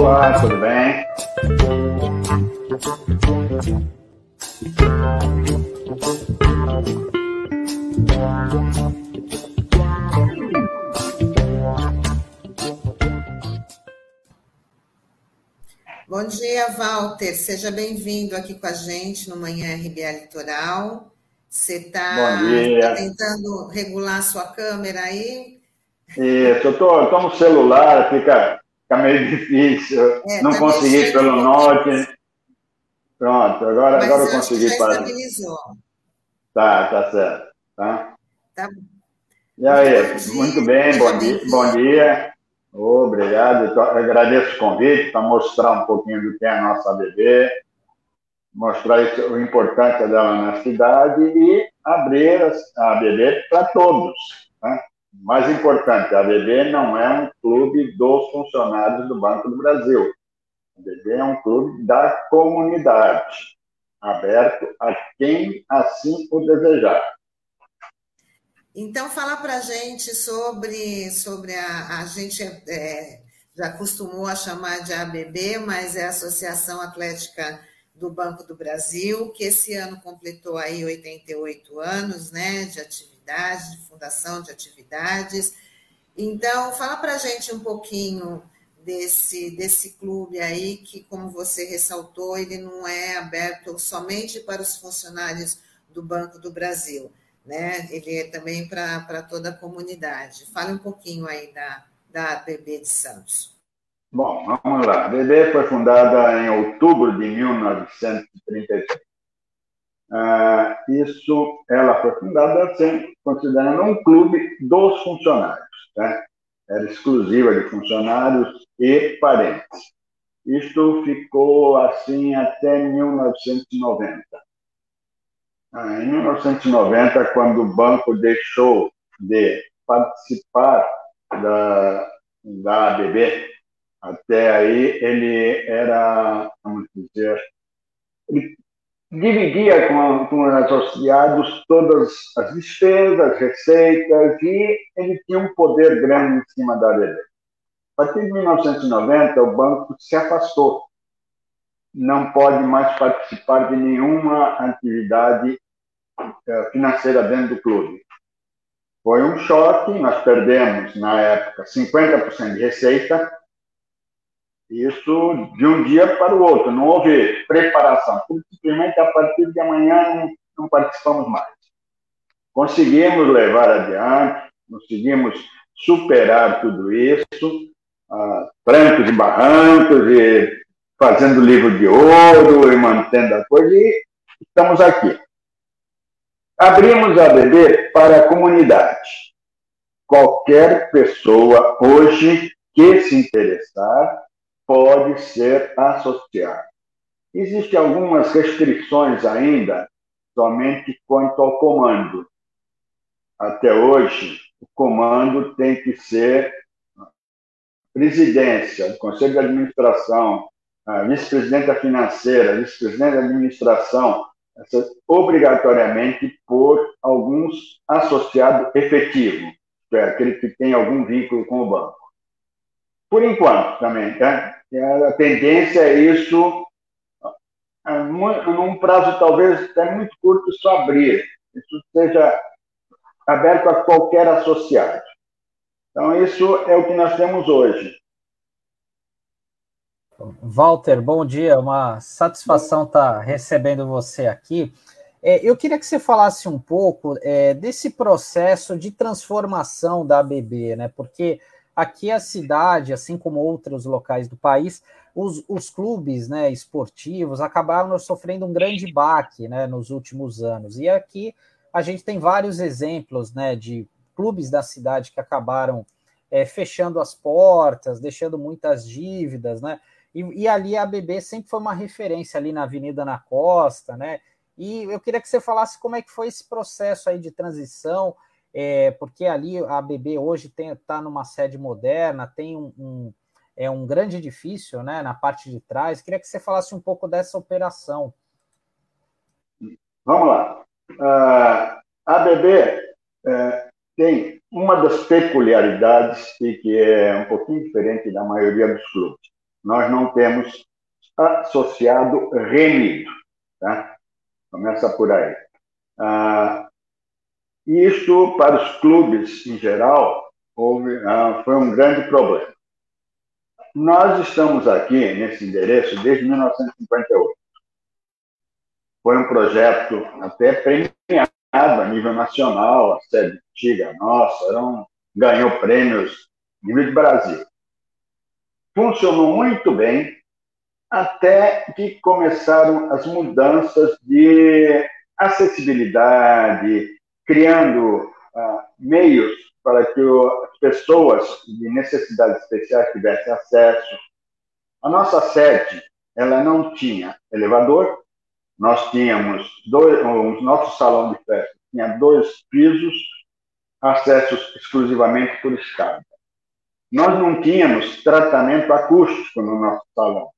Olá, tudo bem? Bom dia, Walter. Seja bem-vindo aqui com a gente no Manhã RBA Litoral. Você está tá tentando regular a sua câmera aí? Isso, eu estou no celular, fica, fica meio difícil. É, não tá consegui pelo norte. Pronto, agora, Mas agora eu consegui. Para... estabilizou. Tá, tá certo. Tá? Tá. E aí, muito bem, bom dia. Bom dia. Obrigado, eu agradeço o convite para mostrar um pouquinho do que é a nossa ABB, mostrar isso, o importante dela na cidade e abrir a ABB para todos. Né? Mais importante, a ABB não é um clube dos funcionários do Banco do Brasil. A ABB é um clube da comunidade, aberto a quem assim o desejar. Então, fala para gente sobre, sobre a, a gente é, já acostumou a chamar de ABB, mas é a Associação Atlética do Banco do Brasil, que esse ano completou aí 88 anos né, de atividade, de fundação de atividades. Então, fala para a gente um pouquinho desse, desse clube aí, que, como você ressaltou, ele não é aberto somente para os funcionários do Banco do Brasil né? Ele é também para toda a comunidade. Fale um pouquinho aí da, da ABB de Santos. Bom, vamos lá. A ABB foi fundada em outubro de 1933. Ah, isso, ela foi fundada assim, considerando um clube dos funcionários. Né? Era exclusiva de funcionários e parentes. Isto ficou assim até 1990. Ah, em 1990, quando o banco deixou de participar da, da ABB, até aí ele era, vamos dizer, ele dividia com, com os associados todas as despesas, receitas, e ele tinha um poder grande em cima da ABB. A partir de 1990, o banco se afastou não pode mais participar de nenhuma atividade eh, financeira dentro do clube. Foi um choque, nós perdemos, na época, 50% de receita, isso de um dia para o outro, não houve preparação, simplesmente a partir de amanhã não, participamos mais. Conseguimos levar adiante, conseguimos superar tudo isso, uh, trancos e barrancos, e fazendo livro de ouro e mantendo a coisa, e estamos aqui. Abrimos a ABB para a comunidade. Qualquer pessoa hoje que se interessar pode ser associado. Existem algumas restrições ainda, somente quanto ao comando. Até hoje, o comando tem que ser presidência, conselho de administração, vice-presidenta financeira, vice-presidente de administração, obrigatoriamente por alguns associado efetivo, é aquele que tem algum vínculo com o banco. Por enquanto, também, tá? A tendência é isso, num prazo talvez até muito curto, só abrir. Isso seja aberto a qualquer associado. Então, isso é o que nós temos hoje. Walter, bom dia, uma satisfação estar tá recebendo você aqui. É, eu queria que você falasse um pouco é, desse processo de transformação da ABB, né? Porque aqui a cidade, assim como outros locais do país, os, os clubes né, esportivos acabaram sofrendo um grande baque né, nos últimos anos. E aqui a gente tem vários exemplos né, de clubes da cidade que acabaram é, fechando as portas, deixando muitas dívidas, né? E, e, ali a ABB sempre foi uma referência ali na Avenida na Costa, né? E eu queria que você falasse como é que foi esse processo aí de transição, é, porque ali a ABB hoje está numa sede moderna, tem um, um, é um grande edifício, né? Na parte de trás. Queria que você falasse um pouco dessa operação. Vamos lá. Uh, a ABB uh, tem uma das peculiaridades e que é um pouquinho diferente da maioria dos clubes nós não temos associado remido. Tá? Começa por aí. Ah, isso, para os clubes em geral, houve, ah, foi um grande problema. Nós estamos aqui nesse endereço desde 1958. Foi um projeto até premiado a nível nacional, a sede antiga nossa, era um, ganhou prêmios nível de Brasil. Funcionou muito bem até que começaram as mudanças de acessibilidade, criando ah, meios para que o, as pessoas de necessidades especiais tivessem acesso. A nossa sede, ela não tinha elevador, nós tínhamos dois, o nosso salão de festa tinha dois pisos, acessos exclusivamente por escada. Nós não tínhamos tratamento acústico no nosso salão.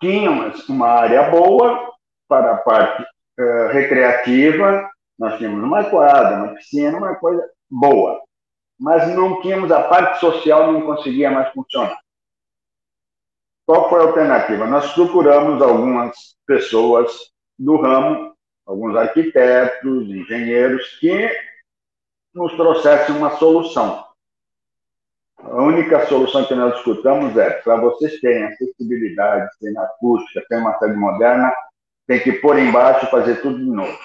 Tínhamos uma área boa para a parte uh, recreativa, nós tínhamos uma quadra, uma piscina, uma coisa boa. Mas não tínhamos a parte social, não conseguia mais funcionar. Qual foi a alternativa? Nós procuramos algumas pessoas do ramo, alguns arquitetos, engenheiros, que nos trouxessem uma solução. A única solução que nós escutamos é, para vocês terem acessibilidade, terem acústica, terem uma sede moderna, tem que pôr embaixo e fazer tudo de novo.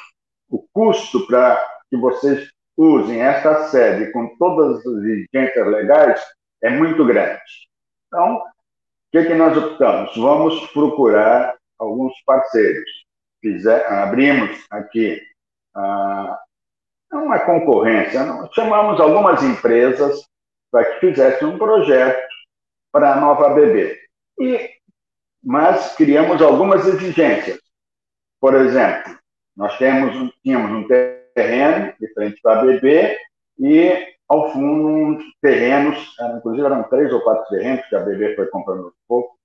O custo para que vocês usem essa sede com todas as exigências legais é muito grande. Então, que, que nós optamos? Vamos procurar alguns parceiros. Fizer, abrimos aqui ah, uma concorrência, chamamos algumas empresas para que fizessem um projeto para a nova BB. E, mas criamos algumas exigências. Por exemplo, nós temos, tínhamos um terreno de frente para BB e ao fundo, terrenos, inclusive eram três ou quatro terrenos que a BB foi comprando pouco,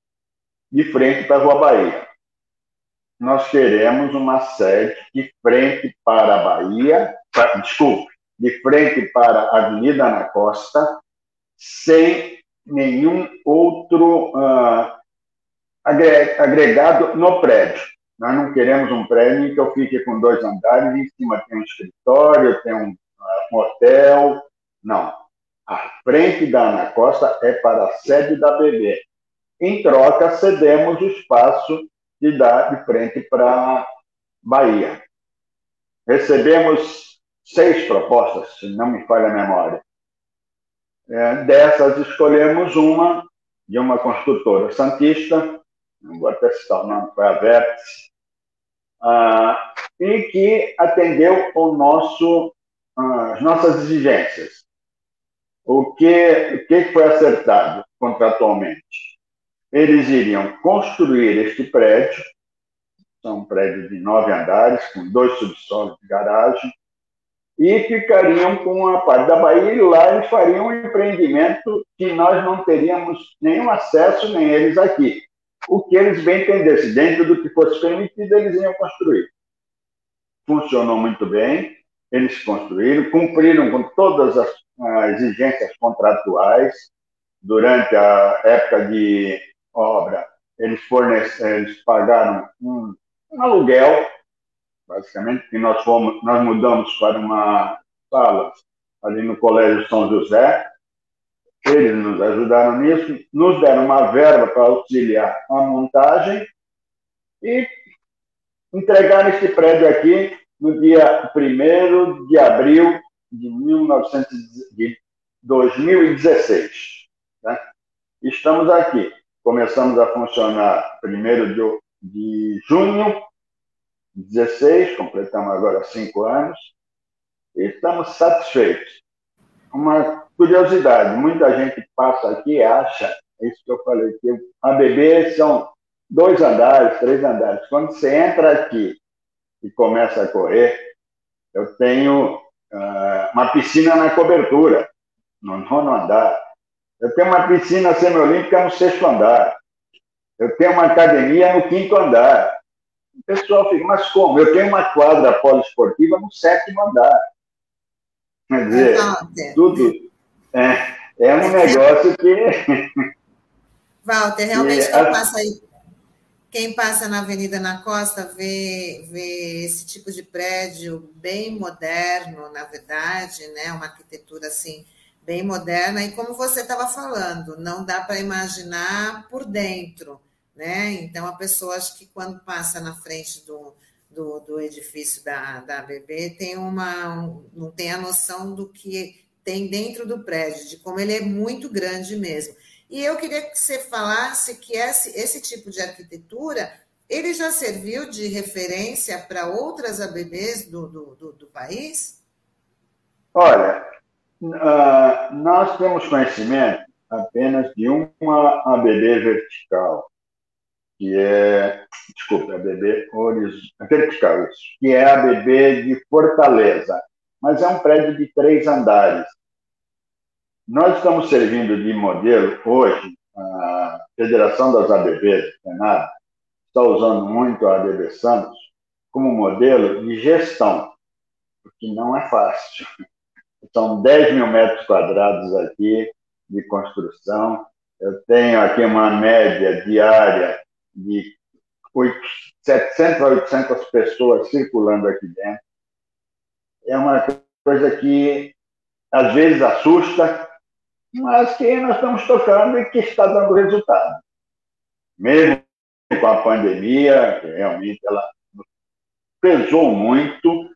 de frente para a Rua Bahia. Nós queremos uma sede de frente para a Bahia, desculpe, de frente para a Avenida Ana Costa, sem nenhum outro uh, agregado no prédio. Nós não queremos um prédio em que eu fique com dois andares, em cima tem um escritório, tem um, um hotel, não. A frente da Ana Costa é para a sede da BB. Em troca, cedemos o espaço de dar de frente para Bahia. Recebemos seis propostas, se não me falha a memória. É, dessas, escolhemos uma de uma construtora santista, não vou até citar o nome, foi a Vértice, ah, e que atendeu o nosso, ah, as nossas exigências. O que, o que foi acertado contratualmente? Eles iriam construir este prédio, são um prédio de nove andares, com dois subsolos de garagem, e ficariam com a parte da Bahia, e lá eles fariam um empreendimento que nós não teríamos nenhum acesso, nem eles aqui. O que eles bem entendessem, dentro do que fosse permitido, eles iam construir. Funcionou muito bem, eles construíram, cumpriram com todas as exigências contratuais. Durante a época de obra, eles, eles pagaram um, um aluguel, basicamente, que nós, fomos, nós mudamos para uma sala ali no Colégio São José. Eles nos ajudaram nisso, nos deram uma verba para auxiliar a montagem e entregaram este prédio aqui no dia 1 de abril de, 1900, de 2016. Né? Estamos aqui. Começamos a funcionar primeiro de, de junho de 16, completamos agora cinco anos, e estamos satisfeitos. Uma curiosidade, muita gente passa aqui e acha, é isso que eu falei, que a bebê são dois andares, três andares. Quando você entra aqui e começa a correr, eu tenho uh, uma piscina na cobertura, no nono andar. Eu tenho uma piscina semiolímpica no sexto andar. Eu tenho uma academia no quinto andar. O pessoal fica, mas como? Eu tenho uma quadra poliesportiva no sétimo andar. Quer dizer, tudo é, é um negócio que Walter, realmente e, quem a... passa aí, quem passa na Avenida na Costa vê, vê esse tipo de prédio bem moderno, na verdade, né? Uma arquitetura assim bem moderna e como você estava falando, não dá para imaginar por dentro, né? Então a pessoa acho que quando passa na frente do, do, do edifício da, da ABB tem uma um, não tem a noção do que tem dentro do prédio, de como ele é muito grande mesmo. E eu queria que você falasse que esse, esse tipo de arquitetura ele já serviu de referência para outras ABBs do, do, do, do país? Olha, uh, nós temos conhecimento apenas de uma ABB vertical, que é, desculpa, ABB horizontal, vertical, isso, que é a ABB de Fortaleza, mas é um prédio de três andares. Nós estamos servindo de modelo hoje, a Federação das ABBs, Senado, está usando muito a ABB Santos como modelo de gestão, porque não é fácil. São 10 mil metros quadrados aqui de construção. Eu tenho aqui uma média diária de 700 a 800 pessoas circulando aqui dentro. É uma coisa que às vezes assusta, mas que nós estamos tocando e que está dando resultado. Mesmo com a pandemia, realmente ela pesou muito,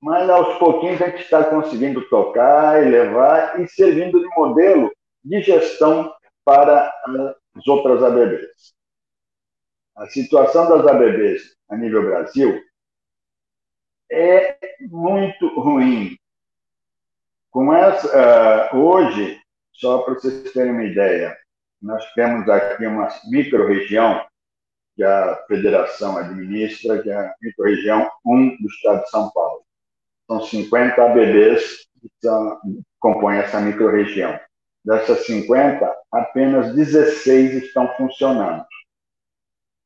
mas aos pouquinhos a gente está conseguindo tocar e levar e servindo de modelo de gestão para as outras ABBs. A situação das ABBs a nível Brasil é muito ruim. Com essa, uh, hoje, só para vocês terem uma ideia, nós temos aqui uma micro-região que a federação administra, que é a micro-região 1 do estado de São Paulo. São 50 ABBs que são, compõem essa micro-região. Dessas 50, apenas 16 estão funcionando.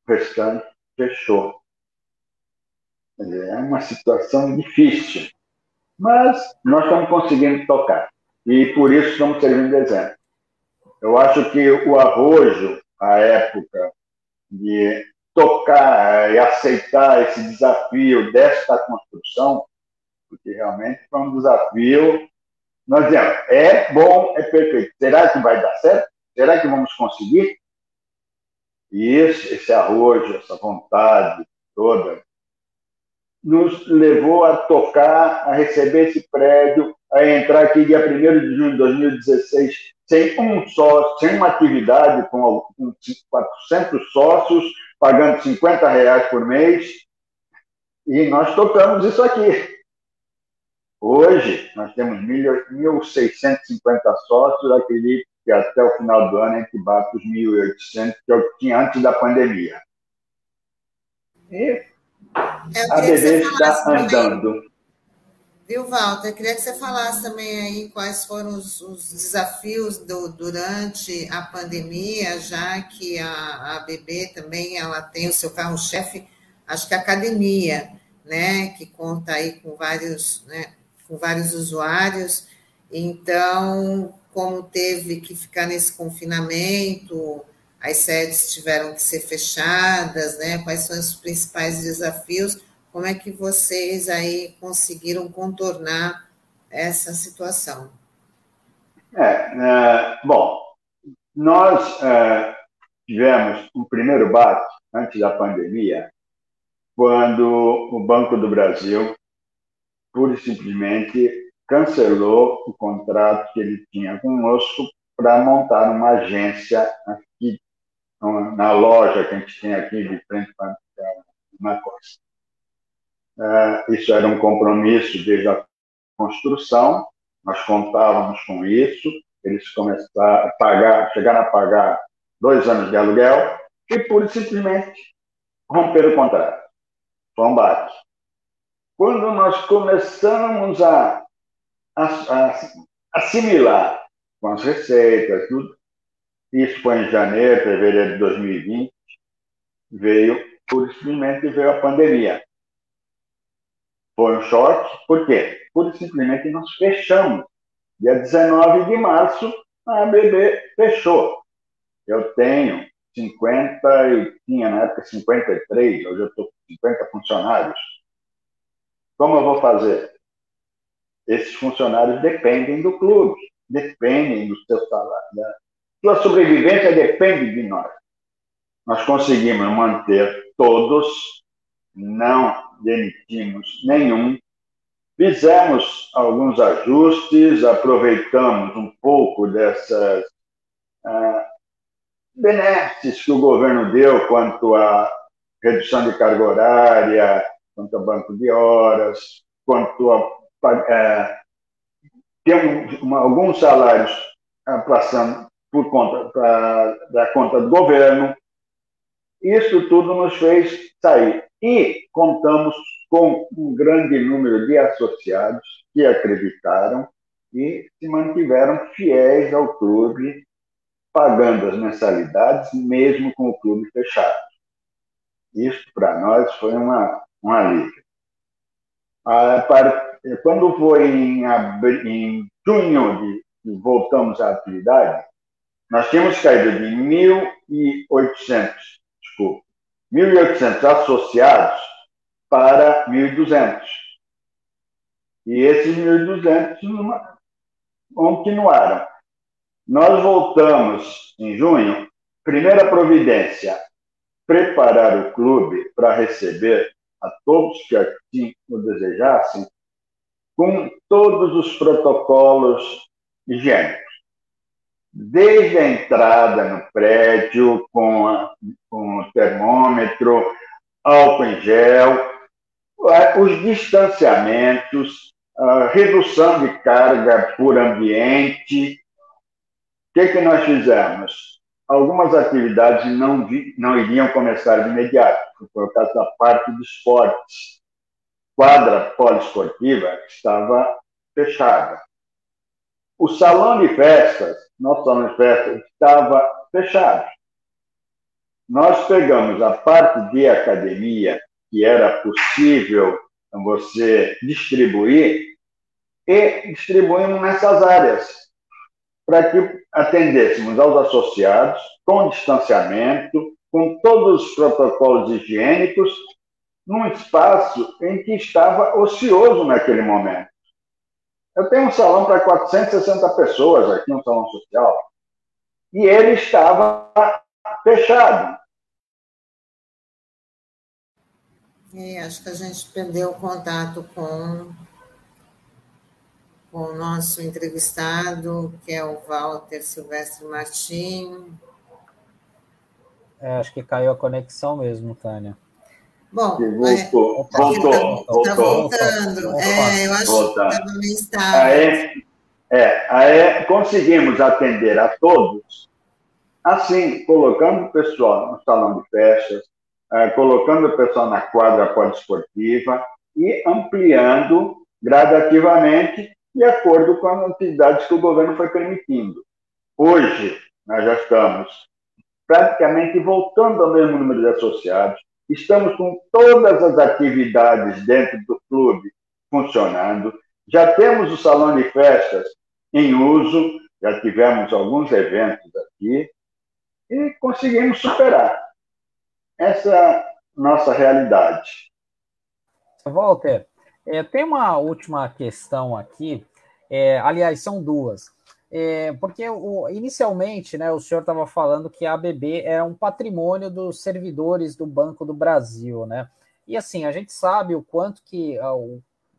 Restante fechou. É uma situação difícil. Mas nós estamos conseguindo tocar. E por isso estamos servindo de exemplo. Eu acho que o arrojo, a época de tocar e aceitar esse desafio desta construção, porque realmente foi um desafio. Nós dizemos, é bom, é perfeito. Será que vai dar certo? Será que vamos conseguir? E esse, esse arrojo, essa vontade toda, nos levou a tocar, a receber esse prédio, a entrar aqui dia 1 de junho de 2016 sem um sócio, sem uma atividade com 400 sócios, pagando 50 reais por mês, e nós tocamos isso aqui. Hoje, nós temos 1.650 sócios, acredito que até o final do ano a gente bate os 1.800 que eu tinha antes da pandemia. E a bebê está andando. Também, viu, Walter? Eu queria que você falasse também aí quais foram os, os desafios do, durante a pandemia, já que a, a BB também ela tem o seu carro-chefe, acho que a academia, né, que conta aí com vários, né, com vários usuários. Então, como teve que ficar nesse confinamento, as sedes tiveram que ser fechadas, né? Quais são os principais desafios? Como é que vocês aí conseguiram contornar essa situação? É, é bom, nós é, tivemos um primeiro bate antes da pandemia, quando o Banco do Brasil pura e simplesmente cancelou o contrato que ele tinha conosco para montar uma agência aqui na loja que a gente tem aqui de frente para na costa. É, isso era um compromisso desde a construção, nós contávamos com isso, eles começaram a pagar, chegaram a pagar dois anos de aluguel e pura e simplesmente romperam o contrato. Foi um bate. Quando nós começamos a assimilar com as receitas, tudo, isso foi em janeiro, fevereiro de 2020, veio, por simplesmente veio a pandemia. Foi um choque, por quê? Por simplesmente nós fechamos. Dia 19 de março, a ABB fechou. eu tenho 50 e tinha na época 53, hoje eu estou com 50 funcionários. Como eu vou fazer? Esses funcionários dependem do clube, dependem do seu salário. Né? Sua sobrevivência depende de nós. Nós conseguimos manter todos, não demitimos nenhum, fizemos alguns ajustes, aproveitamos um pouco dessas ah, benesses que o governo deu quanto à redução de carga horária, quanto ao banco de horas, quanto a é, ter um, alguns salários é, passando por conta pra, da conta do governo. Isso tudo nos fez sair. E contamos com um grande número de associados que acreditaram e se mantiveram fiéis ao clube pagando as mensalidades, mesmo com o clube fechado. Isso, para nós, foi uma, um alívio. Quando foi em, em junho de, de voltamos à atividade, nós tínhamos caído de 1.800, desculpa, 1.800 associados para 1.200. E esses 1.200 continuaram. Nós voltamos em junho. Primeira providência: preparar o clube para receber a todos que assim o desejassem, com todos os protocolos higiênicos. Desde a entrada no prédio, com, a, com o termômetro, álcool em gel, os distanciamentos, a redução de carga por ambiente, que, que nós fizemos? Algumas atividades não, não iriam começar de imediato, por causa da parte de esportes. Quadra poliesportiva estava fechada. O salão de festas, nosso salão de festas, estava fechado. Nós pegamos a parte de academia, que era possível você distribuir, e distribuímos nessas áreas para que atendêssemos aos associados com distanciamento, com todos os protocolos higiênicos, num espaço em que estava ocioso naquele momento. Eu tenho um salão para 460 pessoas aqui, um salão social, e ele estava fechado. É, acho que a gente perdeu o contato com com o nosso entrevistado, que é o Walter Silvestre Martim. É, acho que caiu a conexão mesmo, Tânia. Bom, voltou, é, voltou, tá, voltou, tá voltando. É, eu acho que estava meio estável. Aí, é, aí conseguimos atender a todos, assim, colocando o pessoal no salão de festas, é, colocando o pessoal na quadra poliesportiva e ampliando gradativamente de acordo com as atividades que o governo foi permitindo. Hoje, nós já estamos praticamente voltando ao mesmo número de associados, estamos com todas as atividades dentro do clube funcionando, já temos o salão de festas em uso, já tivemos alguns eventos aqui e conseguimos superar essa nossa realidade. Walter, é, tem uma última questão aqui, é, aliás, são duas. É, porque o, inicialmente né, o senhor estava falando que a ABB é um patrimônio dos servidores do Banco do Brasil, né? E assim, a gente sabe o quanto que a,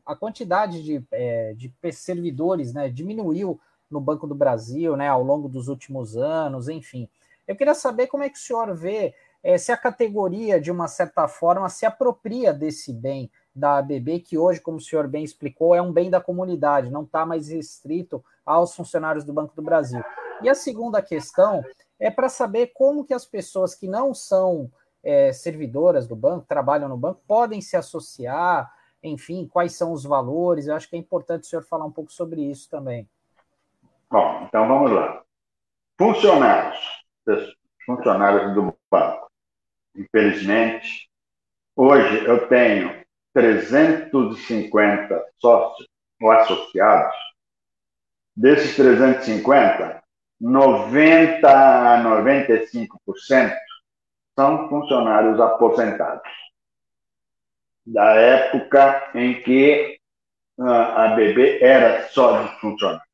a quantidade de, é, de servidores né, diminuiu no Banco do Brasil né, ao longo dos últimos anos, enfim. Eu queria saber como é que o senhor vê é, se a categoria, de uma certa forma, se apropria desse bem da ABB, que hoje, como o senhor bem explicou, é um bem da comunidade, não está mais restrito aos funcionários do Banco do Brasil. E a segunda questão é para saber como que as pessoas que não são é, servidoras do banco, trabalham no banco, podem se associar, enfim, quais são os valores. Eu acho que é importante o senhor falar um pouco sobre isso também. Bom, então vamos lá. Funcionários, funcionários do banco. Infelizmente, hoje eu tenho 350 sócios ou associados, desses 350, 90 a 95% são funcionários aposentados. Da época em que ah, a BB era só de funcionários.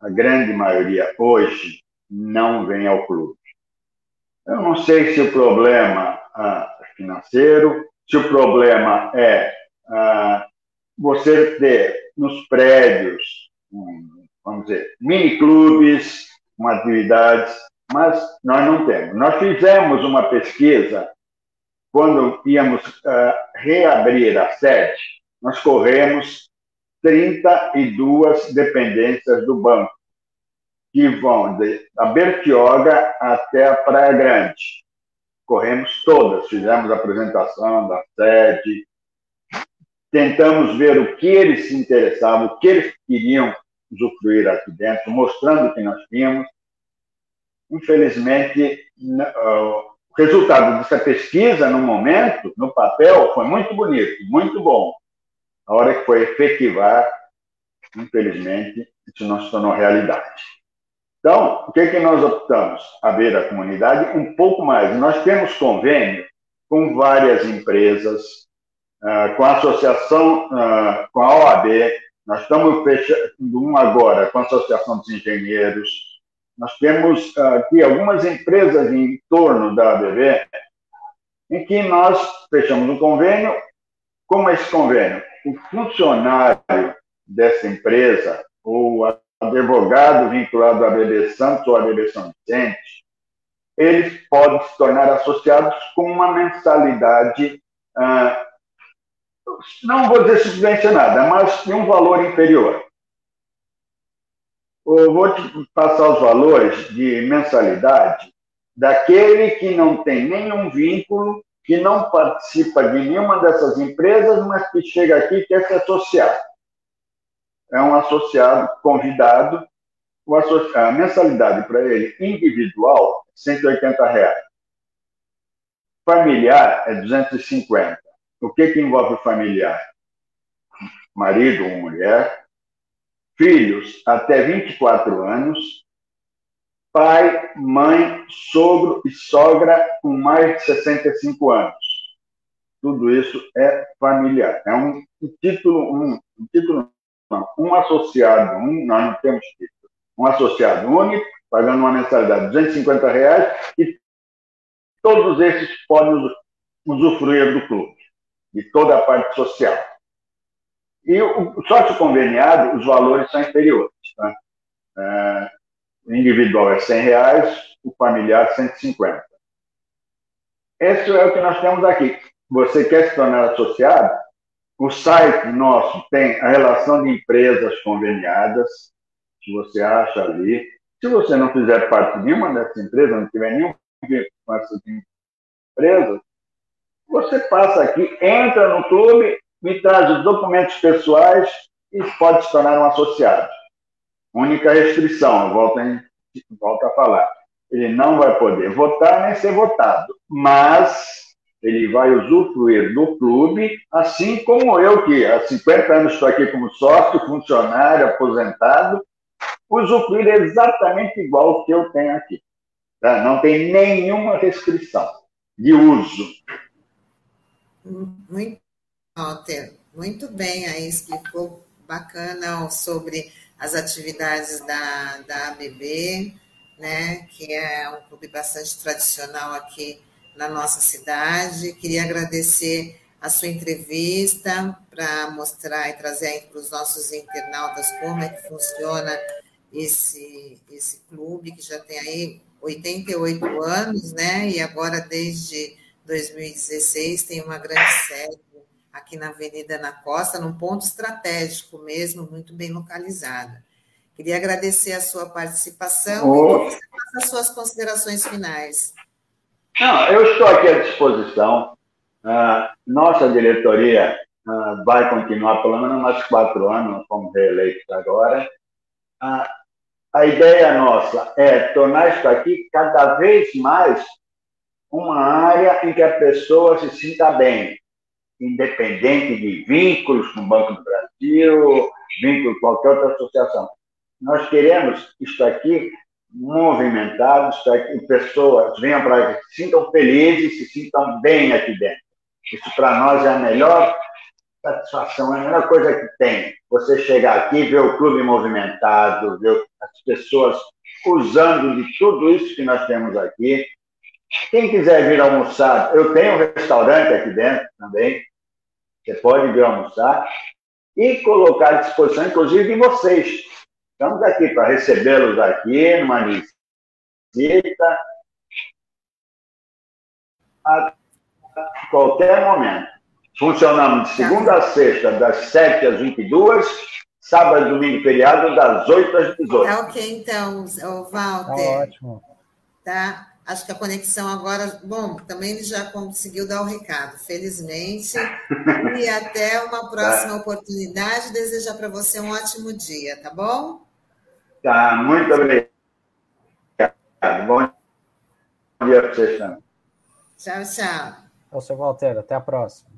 A grande maioria hoje não vem ao clube. Eu não sei se o problema ah, financeiro, se o problema é ah, você ter nos prédios, um, vamos dizer, mini clubes, com atividades, mas nós não temos. Nós fizemos uma pesquisa quando íamos uh, reabrir a sede, nós corremos 32 dependências do banco, que vão da Bertioga até a Praia Grande. Corremos todas, fizemos a apresentação da sede, tentamos ver o que eles se interessavam, o que eles queriam usufruir aqui dentro, mostrando o que nós tínhamos. Infelizmente, o resultado dessa pesquisa, no momento, no papel, foi muito bonito, muito bom. A hora que foi efetivar, infelizmente, isso não se tornou realidade. Então, o que, é que nós optamos? Abrir a comunidade um pouco mais. Nós temos convênio com várias empresas, uh, com a associação, uh, com a OAB, nós estamos fechando um agora com a Associação dos Engenheiros, nós temos aqui algumas empresas em torno da ABB em que nós fechamos um convênio. Como é esse convênio? O funcionário dessa empresa, ou advogado vinculado à ABB Santos ou à ABB São Vicente, eles podem se tornar associados com uma mensalidade, ah, não vou dizer subvencionada, mas de um valor inferior. Eu vou te passar os valores de mensalidade daquele que não tem nenhum vínculo, que não participa de nenhuma dessas empresas, mas que chega aqui e quer se associar. É um associado convidado. A mensalidade para ele individual, 180 reais. Familiar é 250. O que, que envolve familiar? Marido ou mulher, filhos até 24 anos, pai, mãe, sogro e sogra com mais de 65 anos. Tudo isso é familiar. É um, título, um, um título um associado, um, nós não temos título, um associado único, pagando uma mensalidade de 250 reais e todos esses podem usufruir do clube, de toda a parte social. E o sócio conveniado, os valores são inferiores. Tá? É, o individual é 100 reais, o familiar 150. Esse é o que nós temos aqui. Você quer se tornar associado? O site nosso tem a relação de empresas conveniadas, que você acha ali. Se você não fizer parte de nenhuma dessas empresas, não tiver nenhum com essas empresas, você passa aqui, entra no clube me traz os documentos pessoais e pode se tornar um associado. Única restrição, eu volto a falar, ele não vai poder votar nem ser votado, mas ele vai usufruir do clube, assim como eu, que há 50 anos estou aqui como sócio, funcionário, aposentado, usufruir exatamente igual que eu tenho aqui. Tá? Não tem nenhuma restrição de uso. Muito Walter, muito bem aí, explicou bacana sobre as atividades da, da ABB, né, que é um clube bastante tradicional aqui na nossa cidade. Queria agradecer a sua entrevista para mostrar e trazer para os nossos internautas como é que funciona esse, esse clube, que já tem aí 88 anos, né? E agora, desde 2016, tem uma grande sede aqui na Avenida na Costa, num ponto estratégico mesmo, muito bem localizado. Queria agradecer a sua participação oh. e que você faça as suas considerações finais. Não, eu estou aqui à disposição. Uh, nossa diretoria uh, vai continuar pelo menos mais quatro anos, fomos reeleitos agora. Uh, a ideia nossa é tornar isso aqui cada vez mais uma área em que a pessoa se sinta bem, independente de vínculos com o Banco do Brasil, vínculo com qualquer outra associação. Nós queremos isso aqui movimentados para que pessoas venham para que se sintam felizes, se sintam bem aqui dentro. Isso para nós é a melhor satisfação, é a melhor coisa que tem. Você chegar aqui e ver o clube movimentado, ver as pessoas usando de tudo isso que nós temos aqui. Quem quiser vir almoçar, eu tenho um restaurante aqui dentro também. Você pode vir almoçar e colocar à disposição, inclusive, de vocês. Estamos aqui para recebê-los aqui numa visita a qualquer momento. Funcionamos de segunda a sexta, das 7 às 22, sábado, domingo e feriado, das 8 às 18. Tá ok, então, o Walter. Tá ótimo. Tá? Acho que a conexão agora. Bom, também ele já conseguiu dar o recado, felizmente. e até uma próxima oportunidade. Desejar para você um ótimo dia, tá bom? Tá, muito obrigado. Bom dia para vocês também. Tchau, tchau. Ô, seu Walter, até a próxima.